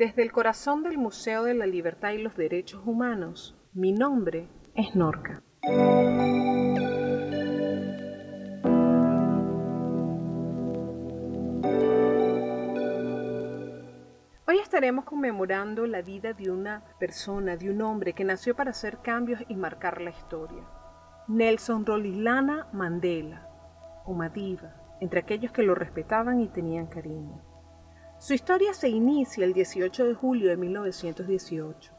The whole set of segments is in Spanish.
Desde el corazón del Museo de la Libertad y los Derechos Humanos, mi nombre es Norca. Hoy estaremos conmemorando la vida de una persona, de un hombre que nació para hacer cambios y marcar la historia. Nelson Rolihlahla Mandela, o Madiba, entre aquellos que lo respetaban y tenían cariño. Su historia se inicia el 18 de julio de 1918.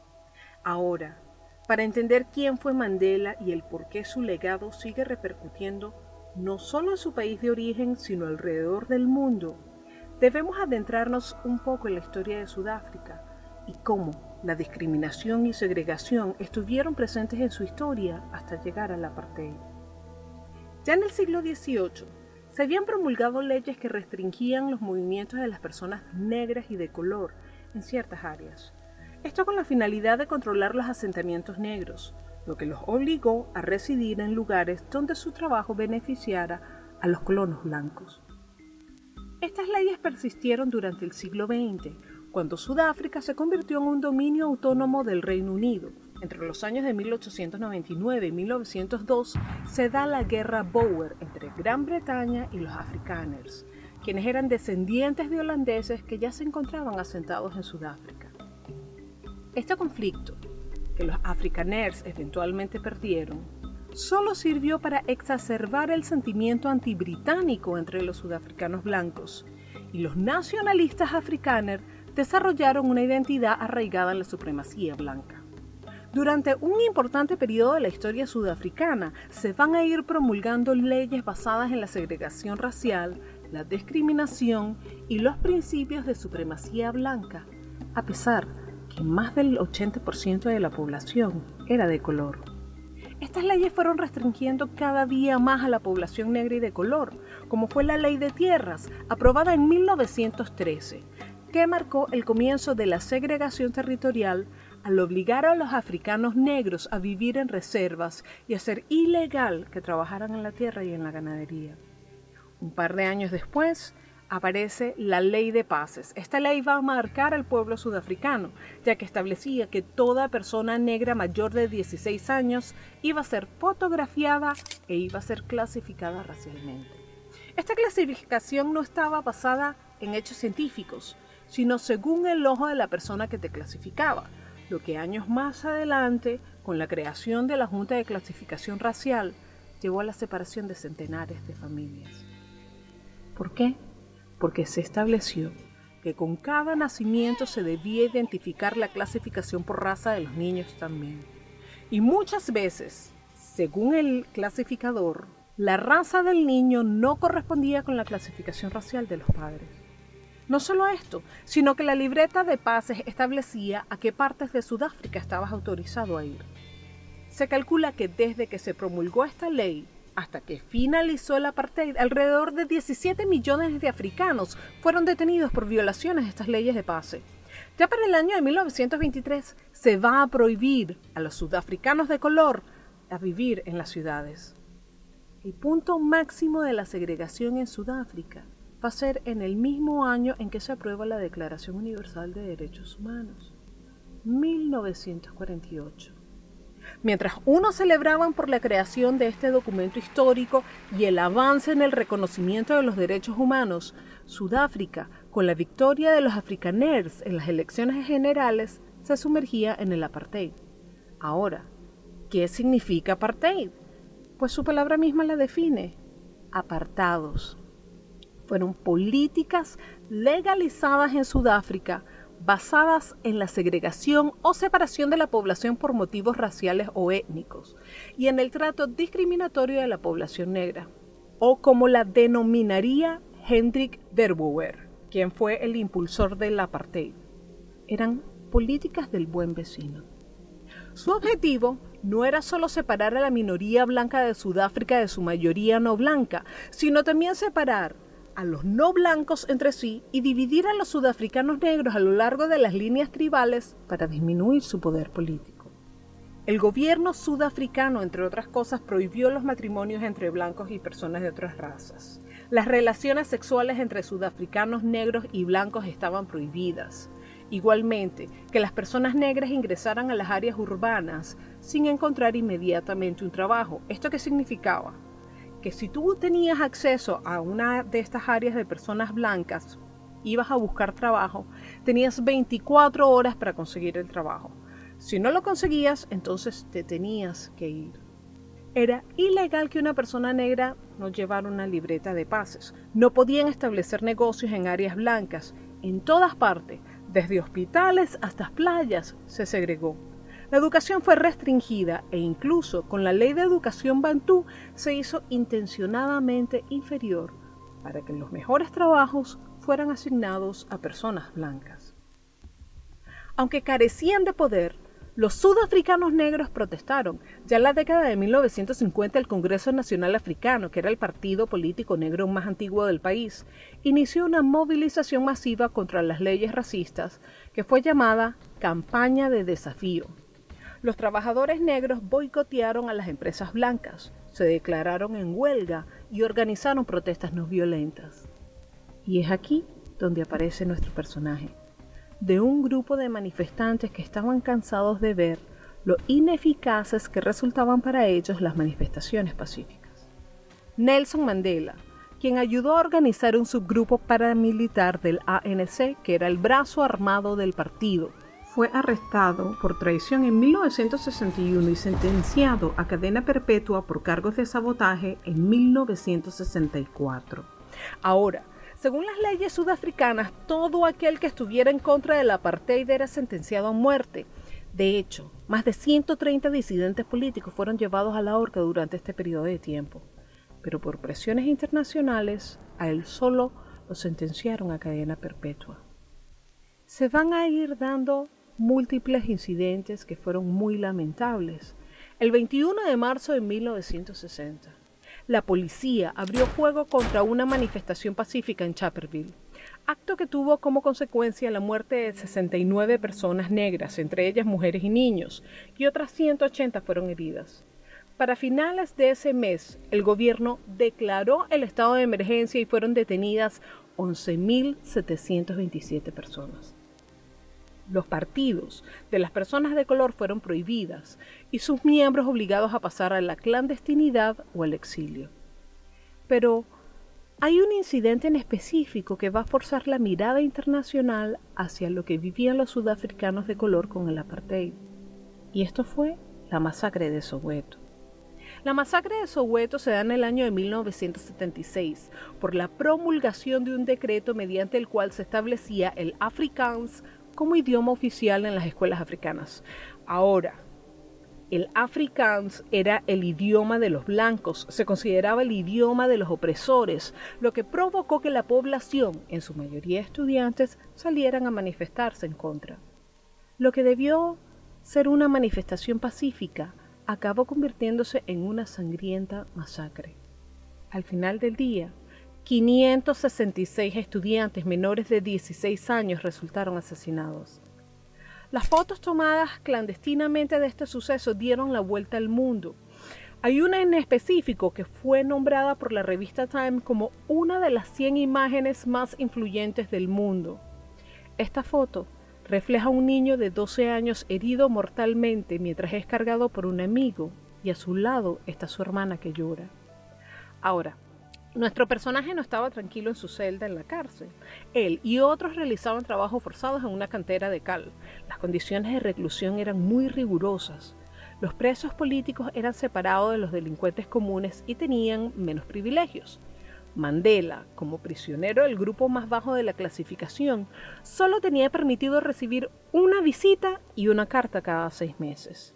Ahora, para entender quién fue Mandela y el por qué su legado sigue repercutiendo no solo en su país de origen, sino alrededor del mundo, debemos adentrarnos un poco en la historia de Sudáfrica y cómo la discriminación y segregación estuvieron presentes en su historia hasta llegar al apartheid. Ya en el siglo XVIII, se habían promulgado leyes que restringían los movimientos de las personas negras y de color en ciertas áreas. Esto con la finalidad de controlar los asentamientos negros, lo que los obligó a residir en lugares donde su trabajo beneficiara a los colonos blancos. Estas leyes persistieron durante el siglo XX, cuando Sudáfrica se convirtió en un dominio autónomo del Reino Unido entre los años de 1899 y 1902 se da la guerra Boer entre Gran Bretaña y los afrikaners, quienes eran descendientes de holandeses que ya se encontraban asentados en Sudáfrica. Este conflicto, que los afrikaners eventualmente perdieron, solo sirvió para exacerbar el sentimiento antibritánico entre los sudafricanos blancos, y los nacionalistas afrikaners desarrollaron una identidad arraigada en la supremacía blanca. Durante un importante periodo de la historia sudafricana se van a ir promulgando leyes basadas en la segregación racial, la discriminación y los principios de supremacía blanca, a pesar que más del 80% de la población era de color. Estas leyes fueron restringiendo cada día más a la población negra y de color, como fue la Ley de Tierras, aprobada en 1913, que marcó el comienzo de la segregación territorial al obligar a los africanos negros a vivir en reservas y hacer ilegal que trabajaran en la tierra y en la ganadería. Un par de años después, aparece la ley de pases. Esta ley va a marcar al pueblo sudafricano, ya que establecía que toda persona negra mayor de 16 años iba a ser fotografiada e iba a ser clasificada racialmente. Esta clasificación no estaba basada en hechos científicos, sino según el ojo de la persona que te clasificaba lo que años más adelante, con la creación de la Junta de Clasificación Racial, llevó a la separación de centenares de familias. ¿Por qué? Porque se estableció que con cada nacimiento se debía identificar la clasificación por raza de los niños también. Y muchas veces, según el clasificador, la raza del niño no correspondía con la clasificación racial de los padres. No solo esto, sino que la libreta de pases establecía a qué partes de Sudáfrica estabas autorizado a ir. Se calcula que desde que se promulgó esta ley hasta que finalizó el apartheid, alrededor de 17 millones de africanos fueron detenidos por violaciones de estas leyes de pase. Ya para el año de 1923 se va a prohibir a los sudafricanos de color a vivir en las ciudades. El punto máximo de la segregación en Sudáfrica va a ser en el mismo año en que se aprueba la Declaración Universal de Derechos Humanos, 1948. Mientras unos celebraban por la creación de este documento histórico y el avance en el reconocimiento de los derechos humanos, Sudáfrica, con la victoria de los afrikaners en las elecciones generales, se sumergía en el apartheid. Ahora, ¿qué significa apartheid? Pues su palabra misma la define, apartados fueron políticas legalizadas en Sudáfrica basadas en la segregación o separación de la población por motivos raciales o étnicos y en el trato discriminatorio de la población negra, o como la denominaría Hendrik Verwoerd, quien fue el impulsor del apartheid. Eran políticas del buen vecino. Su objetivo no era solo separar a la minoría blanca de Sudáfrica de su mayoría no blanca, sino también separar a los no blancos entre sí y dividir a los sudafricanos negros a lo largo de las líneas tribales para disminuir su poder político. El gobierno sudafricano, entre otras cosas, prohibió los matrimonios entre blancos y personas de otras razas. Las relaciones sexuales entre sudafricanos negros y blancos estaban prohibidas. igualmente, que las personas negras ingresaran a las áreas urbanas sin encontrar inmediatamente un trabajo. ¿Esto qué significaba? Que si tú tenías acceso a una de estas áreas de personas blancas, ibas a buscar trabajo, tenías 24 horas para conseguir el trabajo. Si no lo conseguías, entonces te tenías que ir. Era ilegal que una persona negra no llevara una libreta de pases. No podían establecer negocios en áreas blancas. En todas partes, desde hospitales hasta playas, se segregó. La educación fue restringida e incluso con la ley de educación bantú se hizo intencionadamente inferior para que los mejores trabajos fueran asignados a personas blancas. Aunque carecían de poder, los sudafricanos negros protestaron. Ya en la década de 1950 el Congreso Nacional Africano, que era el partido político negro más antiguo del país, inició una movilización masiva contra las leyes racistas que fue llamada Campaña de Desafío. Los trabajadores negros boicotearon a las empresas blancas, se declararon en huelga y organizaron protestas no violentas. Y es aquí donde aparece nuestro personaje, de un grupo de manifestantes que estaban cansados de ver lo ineficaces que resultaban para ellos las manifestaciones pacíficas. Nelson Mandela, quien ayudó a organizar un subgrupo paramilitar del ANC, que era el brazo armado del partido, fue arrestado por traición en 1961 y sentenciado a cadena perpetua por cargos de sabotaje en 1964. Ahora, según las leyes sudafricanas, todo aquel que estuviera en contra del apartheid era sentenciado a muerte. De hecho, más de 130 disidentes políticos fueron llevados a la horca durante este periodo de tiempo. Pero por presiones internacionales, a él solo lo sentenciaron a cadena perpetua. Se van a ir dando múltiples incidentes que fueron muy lamentables. El 21 de marzo de 1960, la policía abrió fuego contra una manifestación pacífica en Chaperville, acto que tuvo como consecuencia la muerte de 69 personas negras, entre ellas mujeres y niños, y otras 180 fueron heridas. Para finales de ese mes, el gobierno declaró el estado de emergencia y fueron detenidas 11.727 personas. Los partidos de las personas de color fueron prohibidas y sus miembros obligados a pasar a la clandestinidad o al exilio. Pero hay un incidente en específico que va a forzar la mirada internacional hacia lo que vivían los sudafricanos de color con el apartheid. Y esto fue la masacre de Soweto. La masacre de Soweto se da en el año de 1976 por la promulgación de un decreto mediante el cual se establecía el Afrikaans como idioma oficial en las escuelas africanas. Ahora, el Afrikaans era el idioma de los blancos, se consideraba el idioma de los opresores, lo que provocó que la población, en su mayoría estudiantes, salieran a manifestarse en contra. Lo que debió ser una manifestación pacífica acabó convirtiéndose en una sangrienta masacre. Al final del día, 566 estudiantes menores de 16 años resultaron asesinados. Las fotos tomadas clandestinamente de este suceso dieron la vuelta al mundo. Hay una en específico que fue nombrada por la revista Time como una de las 100 imágenes más influyentes del mundo. Esta foto refleja a un niño de 12 años herido mortalmente mientras es cargado por un amigo y a su lado está su hermana que llora. Ahora, nuestro personaje no estaba tranquilo en su celda en la cárcel. Él y otros realizaban trabajos forzados en una cantera de cal. Las condiciones de reclusión eran muy rigurosas. Los presos políticos eran separados de los delincuentes comunes y tenían menos privilegios. Mandela, como prisionero del grupo más bajo de la clasificación, solo tenía permitido recibir una visita y una carta cada seis meses.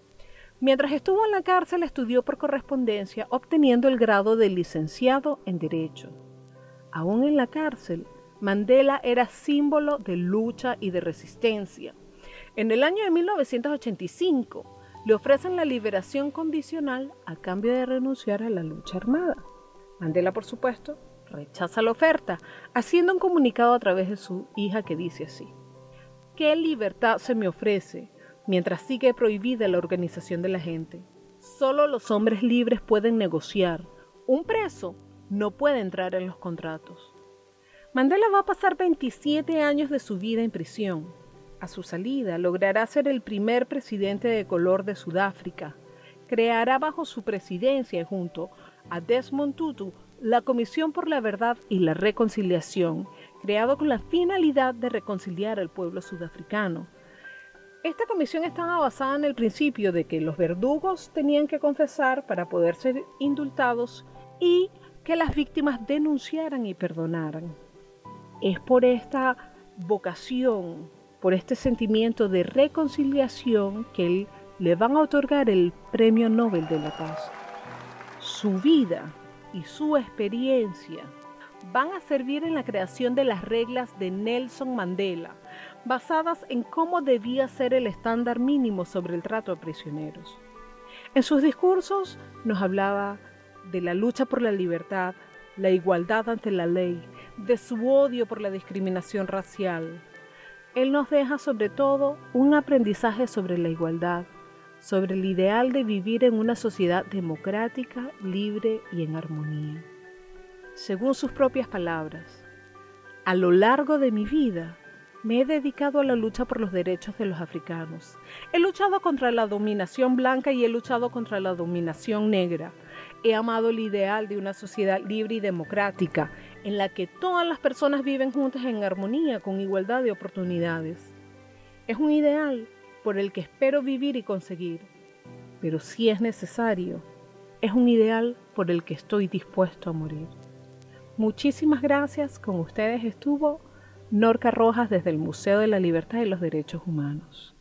Mientras estuvo en la cárcel estudió por correspondencia, obteniendo el grado de licenciado en Derecho. Aún en la cárcel, Mandela era símbolo de lucha y de resistencia. En el año de 1985 le ofrecen la liberación condicional a cambio de renunciar a la lucha armada. Mandela, por supuesto, rechaza la oferta, haciendo un comunicado a través de su hija que dice así, ¿qué libertad se me ofrece mientras sigue prohibida la organización de la gente. Solo los hombres libres pueden negociar. Un preso no puede entrar en los contratos. Mandela va a pasar 27 años de su vida en prisión. A su salida, logrará ser el primer presidente de color de Sudáfrica. Creará bajo su presidencia junto a Desmond Tutu la Comisión por la Verdad y la Reconciliación, creado con la finalidad de reconciliar al pueblo sudafricano. Esta comisión estaba basada en el principio de que los verdugos tenían que confesar para poder ser indultados y que las víctimas denunciaran y perdonaran. Es por esta vocación, por este sentimiento de reconciliación que le van a otorgar el Premio Nobel de la Paz. Su vida y su experiencia van a servir en la creación de las reglas de Nelson Mandela, basadas en cómo debía ser el estándar mínimo sobre el trato a prisioneros. En sus discursos nos hablaba de la lucha por la libertad, la igualdad ante la ley, de su odio por la discriminación racial. Él nos deja sobre todo un aprendizaje sobre la igualdad, sobre el ideal de vivir en una sociedad democrática, libre y en armonía. Según sus propias palabras, a lo largo de mi vida me he dedicado a la lucha por los derechos de los africanos. He luchado contra la dominación blanca y he luchado contra la dominación negra. He amado el ideal de una sociedad libre y democrática en la que todas las personas viven juntas en armonía con igualdad de oportunidades. Es un ideal por el que espero vivir y conseguir, pero si es necesario, es un ideal por el que estoy dispuesto a morir. Muchísimas gracias, con ustedes estuvo Norca Rojas desde el Museo de la Libertad y los Derechos Humanos.